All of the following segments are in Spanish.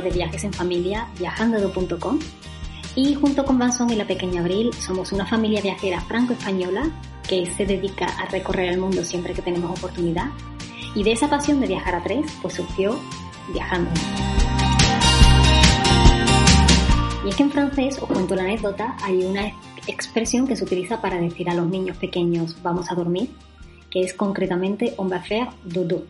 de viajes en familia viajando.com y junto con Vanson y la pequeña Abril somos una familia viajera franco-española que se dedica a recorrer el mundo siempre que tenemos oportunidad y de esa pasión de viajar a tres pues surgió Viajando. Y es que en francés, os cuento la anécdota, hay una expresión que se utiliza para decir a los niños pequeños vamos a dormir, que es concretamente on va faire dodo.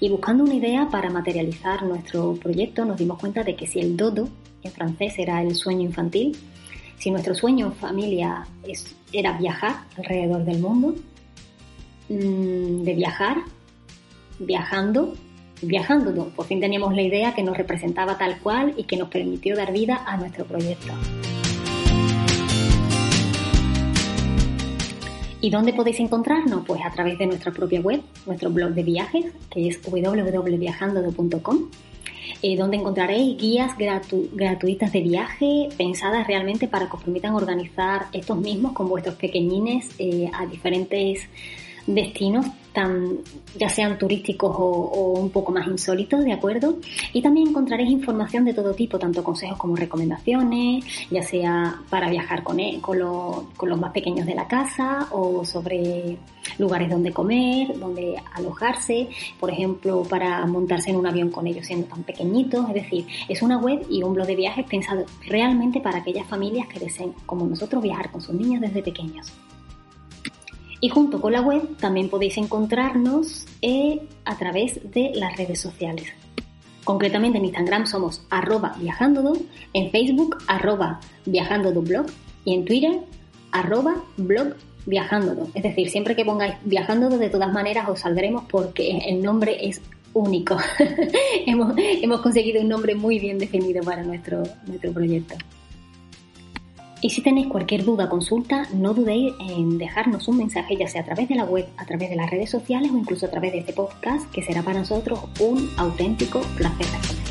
Y buscando una idea para materializar nuestro proyecto nos dimos cuenta de que si el dodo en francés era el sueño infantil, si nuestro sueño en familia es, era viajar alrededor del mundo, mm, de viajar, viajando, viajando, por fin teníamos la idea que nos representaba tal cual y que nos permitió dar vida a nuestro proyecto. ¿Y dónde podéis encontrarnos? Pues a través de nuestra propia web, nuestro blog de viajes, que es www.viajando.com, eh, donde encontraréis guías gratuitas de viaje pensadas realmente para que os permitan organizar estos mismos con vuestros pequeñines eh, a diferentes destinos tan, ya sean turísticos o, un poco más insólitos, ¿de acuerdo? Y también encontraréis información de todo tipo, tanto consejos como recomendaciones, ya sea para viajar con, e, con, con los más pequeños de la casa o sobre lugares donde comer, donde alojarse, por ejemplo, para montarse en un avión con ellos siendo tan pequeñitos. Es decir, es una web y un blog de viajes pensado realmente para aquellas familias que deseen, como nosotros, viajar con sus niños desde pequeños. Y junto con la web también podéis encontrarnos eh, a través de las redes sociales. Concretamente en Instagram somos arroba viajandodo, en Facebook arroba viajandodoblog y en Twitter arroba blog. Es decir, siempre que pongáis viajandodo de todas maneras os saldremos porque el nombre es único. hemos, hemos conseguido un nombre muy bien definido para nuestro, nuestro proyecto. Y si tenéis cualquier duda o consulta, no dudéis en dejarnos un mensaje, ya sea a través de la web, a través de las redes sociales o incluso a través de este podcast, que será para nosotros un auténtico placer responder.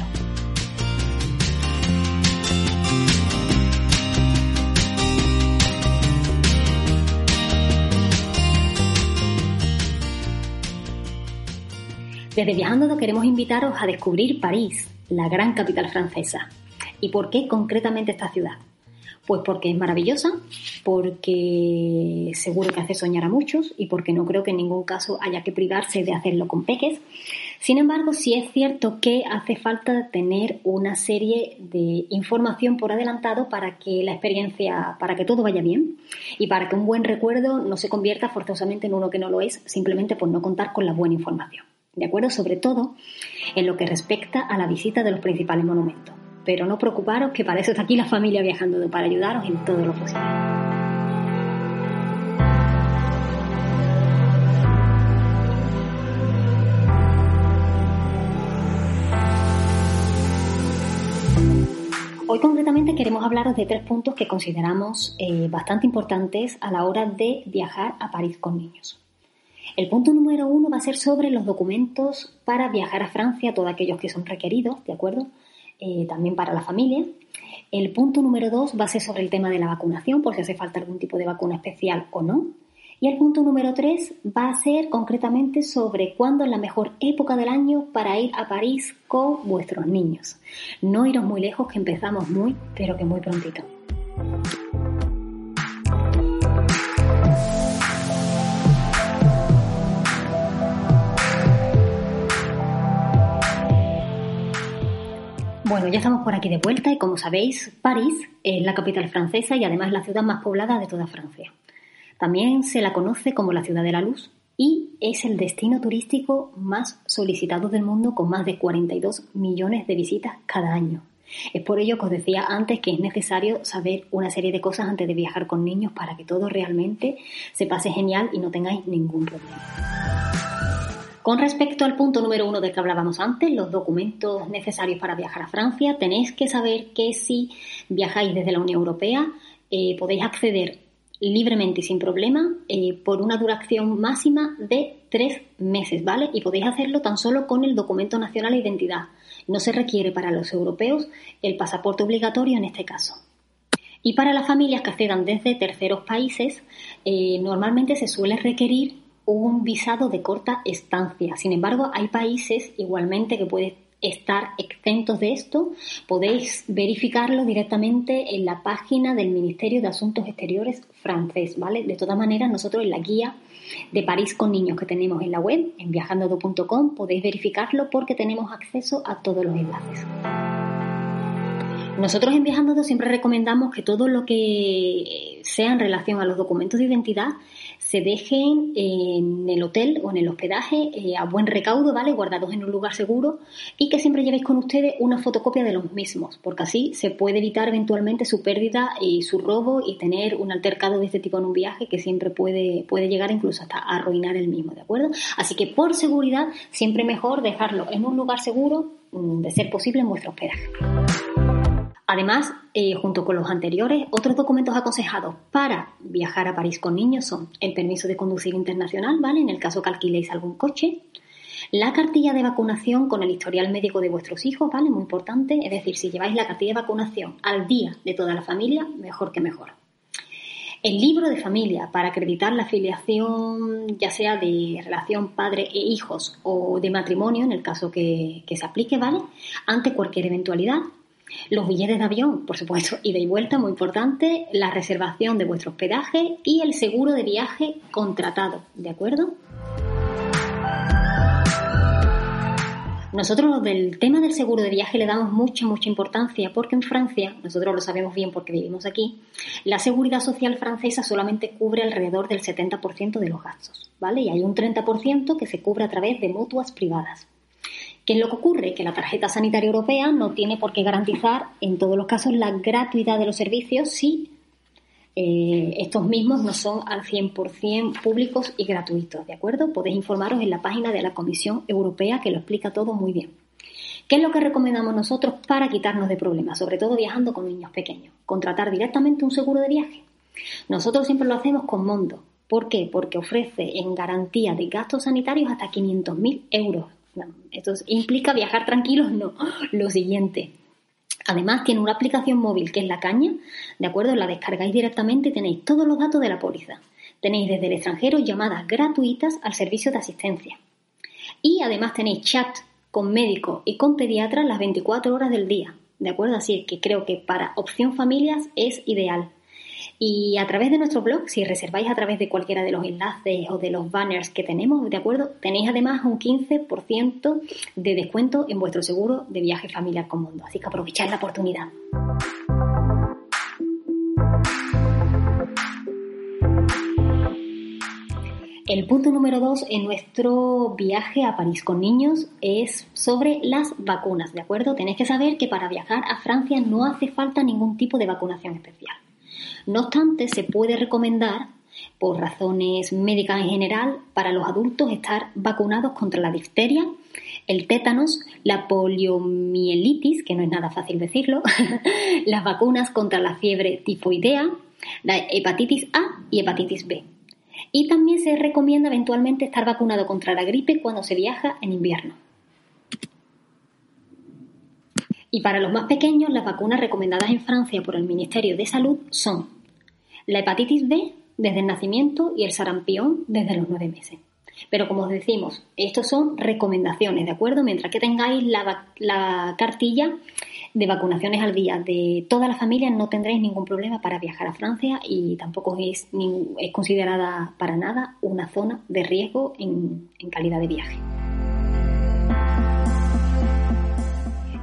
Desde Viajando queremos invitaros a descubrir París, la gran capital francesa. ¿Y por qué concretamente esta ciudad? Pues porque es maravillosa, porque seguro que hace soñar a muchos y porque no creo que en ningún caso haya que privarse de hacerlo con peques. Sin embargo, sí es cierto que hace falta tener una serie de información por adelantado para que la experiencia, para que todo vaya bien y para que un buen recuerdo no se convierta forzosamente en uno que no lo es, simplemente por no contar con la buena información. ¿De acuerdo? Sobre todo en lo que respecta a la visita de los principales monumentos pero no preocuparos que para eso está aquí la familia viajando, para ayudaros en todo lo posible. Hoy concretamente queremos hablaros de tres puntos que consideramos eh, bastante importantes a la hora de viajar a París con niños. El punto número uno va a ser sobre los documentos para viajar a Francia, todos aquellos que son requeridos, ¿de acuerdo? Eh, también para la familia. El punto número dos va a ser sobre el tema de la vacunación, por si hace falta algún tipo de vacuna especial o no. Y el punto número tres va a ser concretamente sobre cuándo es la mejor época del año para ir a París con vuestros niños. No iros muy lejos, que empezamos muy, pero que muy prontito. Bueno, ya estamos por aquí de vuelta y como sabéis, París es la capital francesa y además la ciudad más poblada de toda Francia. También se la conoce como la ciudad de la luz y es el destino turístico más solicitado del mundo con más de 42 millones de visitas cada año. Es por ello que os decía antes que es necesario saber una serie de cosas antes de viajar con niños para que todo realmente se pase genial y no tengáis ningún problema. Con respecto al punto número uno del que hablábamos antes, los documentos necesarios para viajar a Francia, tenéis que saber que si viajáis desde la Unión Europea eh, podéis acceder libremente y sin problema eh, por una duración máxima de tres meses, ¿vale? Y podéis hacerlo tan solo con el documento nacional de identidad. No se requiere para los europeos el pasaporte obligatorio en este caso. Y para las familias que accedan desde terceros países, eh, normalmente se suele requerir un visado de corta estancia. Sin embargo, hay países igualmente que puedes estar exentos de esto, podéis verificarlo directamente en la página del Ministerio de Asuntos Exteriores francés, ¿vale? De todas maneras, nosotros en la guía de París con niños que tenemos en la web, en viajando.com, podéis verificarlo porque tenemos acceso a todos los enlaces. Nosotros en Viajando siempre recomendamos que todo lo que sea en relación a los documentos de identidad se dejen en el hotel o en el hospedaje eh, a buen recaudo, ¿vale? Guardados en un lugar seguro y que siempre llevéis con ustedes una fotocopia de los mismos, porque así se puede evitar eventualmente su pérdida y su robo y tener un altercado de este tipo en un viaje que siempre puede, puede llegar incluso hasta arruinar el mismo, ¿de acuerdo? Así que por seguridad siempre mejor dejarlo en un lugar seguro, mm, de ser posible en vuestro hospedaje. Además, eh, junto con los anteriores, otros documentos aconsejados para viajar a París con niños son el permiso de conducir internacional, ¿vale? En el caso que alquiléis algún coche. La cartilla de vacunación con el historial médico de vuestros hijos, ¿vale? Muy importante. Es decir, si lleváis la cartilla de vacunación al día de toda la familia, mejor que mejor. El libro de familia para acreditar la afiliación, ya sea de relación padre e hijos o de matrimonio, en el caso que, que se aplique, ¿vale? Ante cualquier eventualidad. Los billetes de avión, por supuesto, ida y vuelta, muy importante, la reservación de vuestro hospedaje y el seguro de viaje contratado, ¿de acuerdo? Nosotros del tema del seguro de viaje le damos mucha, mucha importancia porque en Francia, nosotros lo sabemos bien porque vivimos aquí, la seguridad social francesa solamente cubre alrededor del 70% de los gastos, ¿vale? Y hay un 30% que se cubre a través de mutuas privadas. ¿Qué es lo que ocurre? Que la tarjeta sanitaria europea no tiene por qué garantizar en todos los casos la gratuidad de los servicios si eh, estos mismos no son al 100% públicos y gratuitos, ¿de acuerdo? Podéis informaros en la página de la Comisión Europea que lo explica todo muy bien. ¿Qué es lo que recomendamos nosotros para quitarnos de problemas, sobre todo viajando con niños pequeños? Contratar directamente un seguro de viaje. Nosotros siempre lo hacemos con Mondo. ¿Por qué? Porque ofrece en garantía de gastos sanitarios hasta 500.000 euros esto implica viajar tranquilos, no. Lo siguiente. Además, tiene una aplicación móvil que es la caña, ¿de acuerdo? La descargáis directamente y tenéis todos los datos de la póliza. Tenéis desde el extranjero llamadas gratuitas al servicio de asistencia. Y además tenéis chat con médico y con pediatra las 24 horas del día, ¿de acuerdo? Así que creo que para opción familias es ideal. Y a través de nuestro blog, si reserváis a través de cualquiera de los enlaces o de los banners que tenemos, ¿de acuerdo? Tenéis además un 15% de descuento en vuestro seguro de viaje familiar con mundo. Así que aprovechad la oportunidad. El punto número dos en nuestro viaje a París con niños es sobre las vacunas, ¿de acuerdo? Tenéis que saber que para viajar a Francia no hace falta ningún tipo de vacunación especial. No obstante, se puede recomendar, por razones médicas en general, para los adultos estar vacunados contra la difteria, el tétanos, la poliomielitis, que no es nada fácil decirlo, las vacunas contra la fiebre tifoidea, la hepatitis A y hepatitis B. Y también se recomienda eventualmente estar vacunado contra la gripe cuando se viaja en invierno. Y para los más pequeños, las vacunas recomendadas en Francia por el Ministerio de Salud son la hepatitis B desde el nacimiento y el sarampión desde los nueve meses. Pero como os decimos, estos son recomendaciones, ¿de acuerdo? Mientras que tengáis la, cartilla de vacunaciones al día de toda la familia, no tendréis ningún problema para viajar a Francia y tampoco es, es considerada para nada una zona de riesgo en, en calidad de viaje.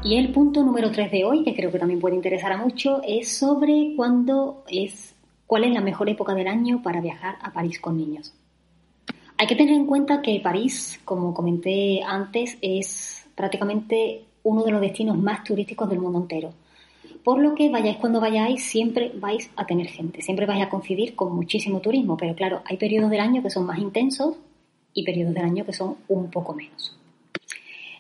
Y el punto número 3 de hoy, que creo que también puede interesar a mucho, es sobre cuándo es ¿Cuál es la mejor época del año para viajar a París con niños? Hay que tener en cuenta que París, como comenté antes, es prácticamente uno de los destinos más turísticos del mundo entero. Por lo que vayáis cuando vayáis, siempre vais a tener gente, siempre vais a coincidir con muchísimo turismo, pero claro, hay periodos del año que son más intensos y periodos del año que son un poco menos.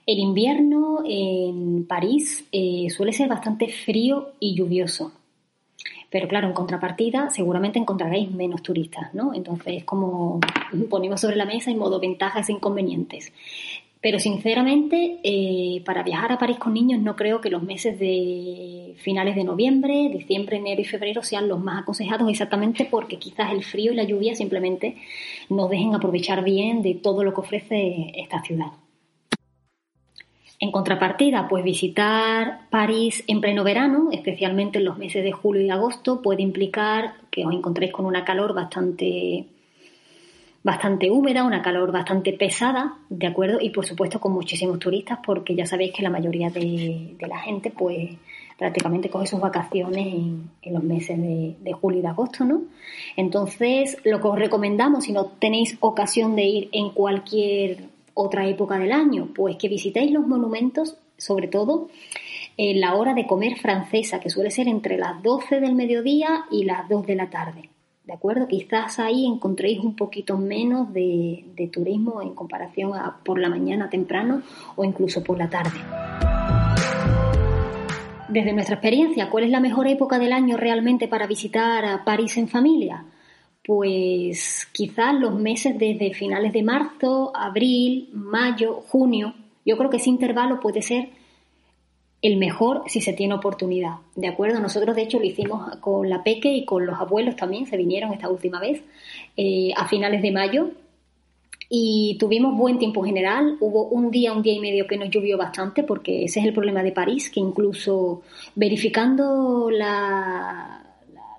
El invierno en París eh, suele ser bastante frío y lluvioso. Pero claro, en contrapartida, seguramente encontraréis menos turistas, ¿no? Entonces, como ponemos sobre la mesa en modo ventajas e inconvenientes. Pero sinceramente, eh, para viajar a París con niños no creo que los meses de finales de noviembre, diciembre, enero y febrero sean los más aconsejados exactamente porque quizás el frío y la lluvia simplemente nos dejen aprovechar bien de todo lo que ofrece esta ciudad. En contrapartida, pues visitar París en pleno verano, especialmente en los meses de julio y agosto, puede implicar que os encontréis con una calor bastante bastante húmeda, una calor bastante pesada, ¿de acuerdo? Y por supuesto con muchísimos turistas, porque ya sabéis que la mayoría de, la gente, pues prácticamente coge sus vacaciones en, los meses de, de, julio y de agosto, ¿no? Entonces, lo que os recomendamos, si no tenéis ocasión de ir en cualquier otra época del año, pues que visitéis los monumentos, sobre todo en la hora de comer francesa, que suele ser entre las 12 del mediodía y las 2 de la tarde. ¿De acuerdo? Quizás ahí encontréis un poquito menos de, turismo en comparación a por la mañana temprano o incluso por la tarde. Desde nuestra experiencia, ¿cuál es la mejor época del año realmente para visitar a París en familia? Pues quizás los meses desde finales de marzo, abril, mayo, junio. Yo creo que ese intervalo puede ser el mejor si se tiene oportunidad. ¿De acuerdo? Nosotros, de hecho, lo hicimos con la Peque y con los abuelos también, se vinieron esta última vez, eh, a finales de mayo. Y tuvimos buen tiempo general. Hubo un día, un día y medio que nos llovió bastante, porque ese es el problema de París, que incluso verificando la,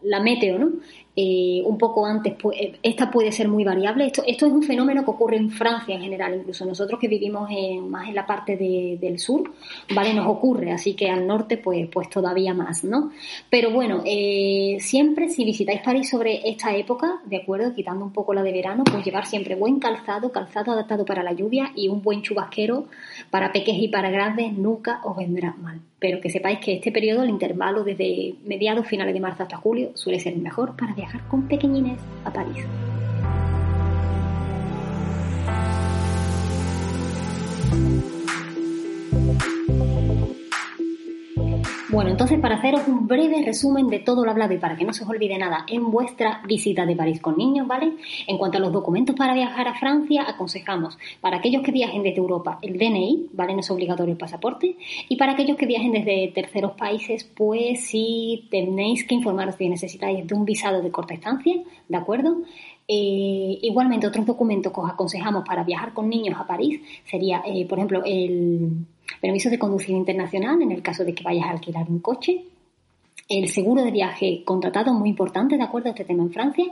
la meteo, ¿no? Eh, un poco antes, eh, esta puede ser muy variable. Esto, esto es un fenómeno que ocurre en Francia en general, incluso nosotros que vivimos en, más en la parte del sur, ¿vale? Nos ocurre, así que al norte pues, pues todavía más, ¿no? Pero bueno, eh, siempre si visitáis París sobre esta época, ¿de acuerdo? Quitando un poco la de verano, pues llevar siempre buen calzado, calzado adaptado para la lluvia y un buen chubasquero para peques y para grandes nunca os vendrá mal. Pero que sepáis que este periodo, el intervalo desde mediados, finales de marzo hasta julio, suele ser el mejor para viajar con pequeñines a París. Bueno, entonces para haceros un breve resumen de todo lo hablado y para que no se os olvide nada en vuestra visita de París con niños, ¿vale? En cuanto a los documentos para viajar a Francia, aconsejamos para aquellos que viajen desde Europa el DNI, ¿vale? No es obligatorio el pasaporte. Y para aquellos que viajen desde terceros países, pues si tenéis que informaros si necesitáis de un visado de corta estancia, ¿de acuerdo? Eh, igualmente, otros documentos que os aconsejamos para viajar con niños a París sería, eh, por ejemplo, el permiso de conducir internacional en el caso de que vayas a alquilar un coche, el seguro de viaje contratado, muy importante, de acuerdo a este tema en Francia,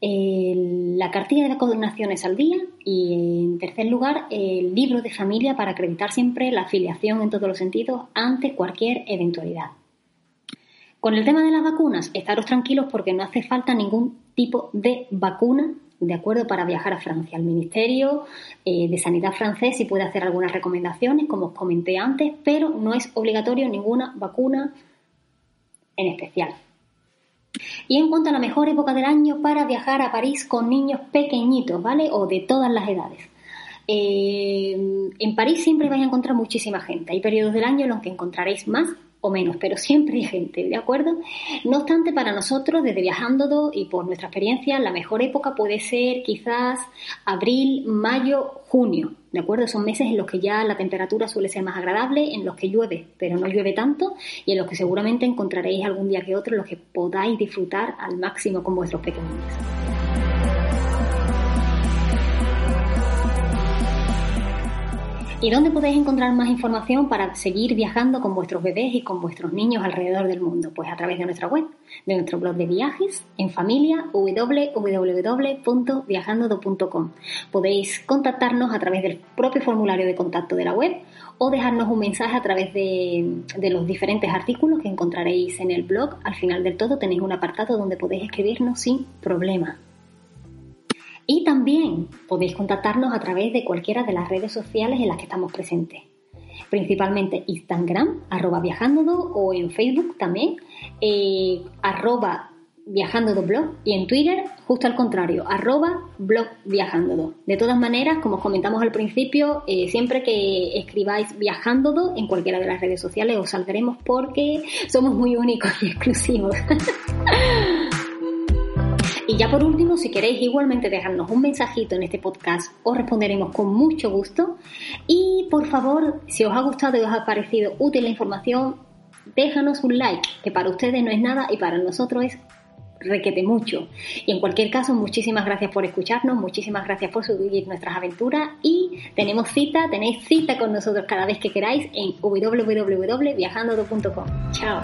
la cartilla de vacunaciones al día. Y, en tercer lugar, el libro de familia para acreditar siempre la afiliación en todos los sentidos ante cualquier eventualidad. Con el tema de las vacunas, estaros tranquilos porque no hace falta ningún tipo de vacuna de acuerdo para viajar a Francia. El Ministerio eh, de Sanidad francés sí puede hacer algunas recomendaciones, como os comenté antes, pero no es obligatorio ninguna vacuna en especial. Y en cuanto a la mejor época del año para viajar a París con niños pequeñitos, ¿vale? O de todas las edades. Eh, en París siempre vais a encontrar muchísima gente. Hay periodos del año en los que encontraréis más o menos, pero siempre hay gente, ¿de acuerdo? No obstante, para nosotros, desde Viajando y por nuestra experiencia, la mejor época puede ser quizás abril, mayo, junio, ¿de acuerdo? Son meses en los que ya la temperatura suele ser más agradable, en los que llueve, pero no llueve tanto, y en los que seguramente encontraréis algún día que otro en los que podáis disfrutar al máximo con vuestros pequeños. ¿Y dónde podéis encontrar más información para seguir viajando con vuestros bebés y con vuestros niños alrededor del mundo? Pues a través de nuestra web, de nuestro blog de viajes en familia www.viajando.com. Podéis contactarnos a través del propio formulario de contacto de la web o dejarnos un mensaje a través de, de los diferentes artículos que encontraréis en el blog. Al final del todo tenéis un apartado donde podéis escribirnos sin problema. Y también podéis contactarnos a través de cualquiera de las redes sociales en las que estamos presentes. Principalmente Instagram, arroba viajándodo, o en Facebook también, eh, arroba viajándodo blog, y en Twitter, justo al contrario, arroba blog. De todas maneras, como os comentamos al principio, eh, siempre que escribáis viajándodo en cualquiera de las redes sociales os saldremos porque somos muy únicos y exclusivos. Y ya por último, si queréis igualmente dejarnos un mensajito en este podcast, os responderemos con mucho gusto. Y por favor, si os ha gustado y os ha parecido útil la información, déjanos un like, que para ustedes no es nada y para nosotros es requete mucho. Y en cualquier caso, muchísimas gracias por escucharnos, muchísimas gracias por subir nuestras aventuras y tenemos cita, tenéis cita con nosotros cada vez que queráis en www.viajando.com. Chao.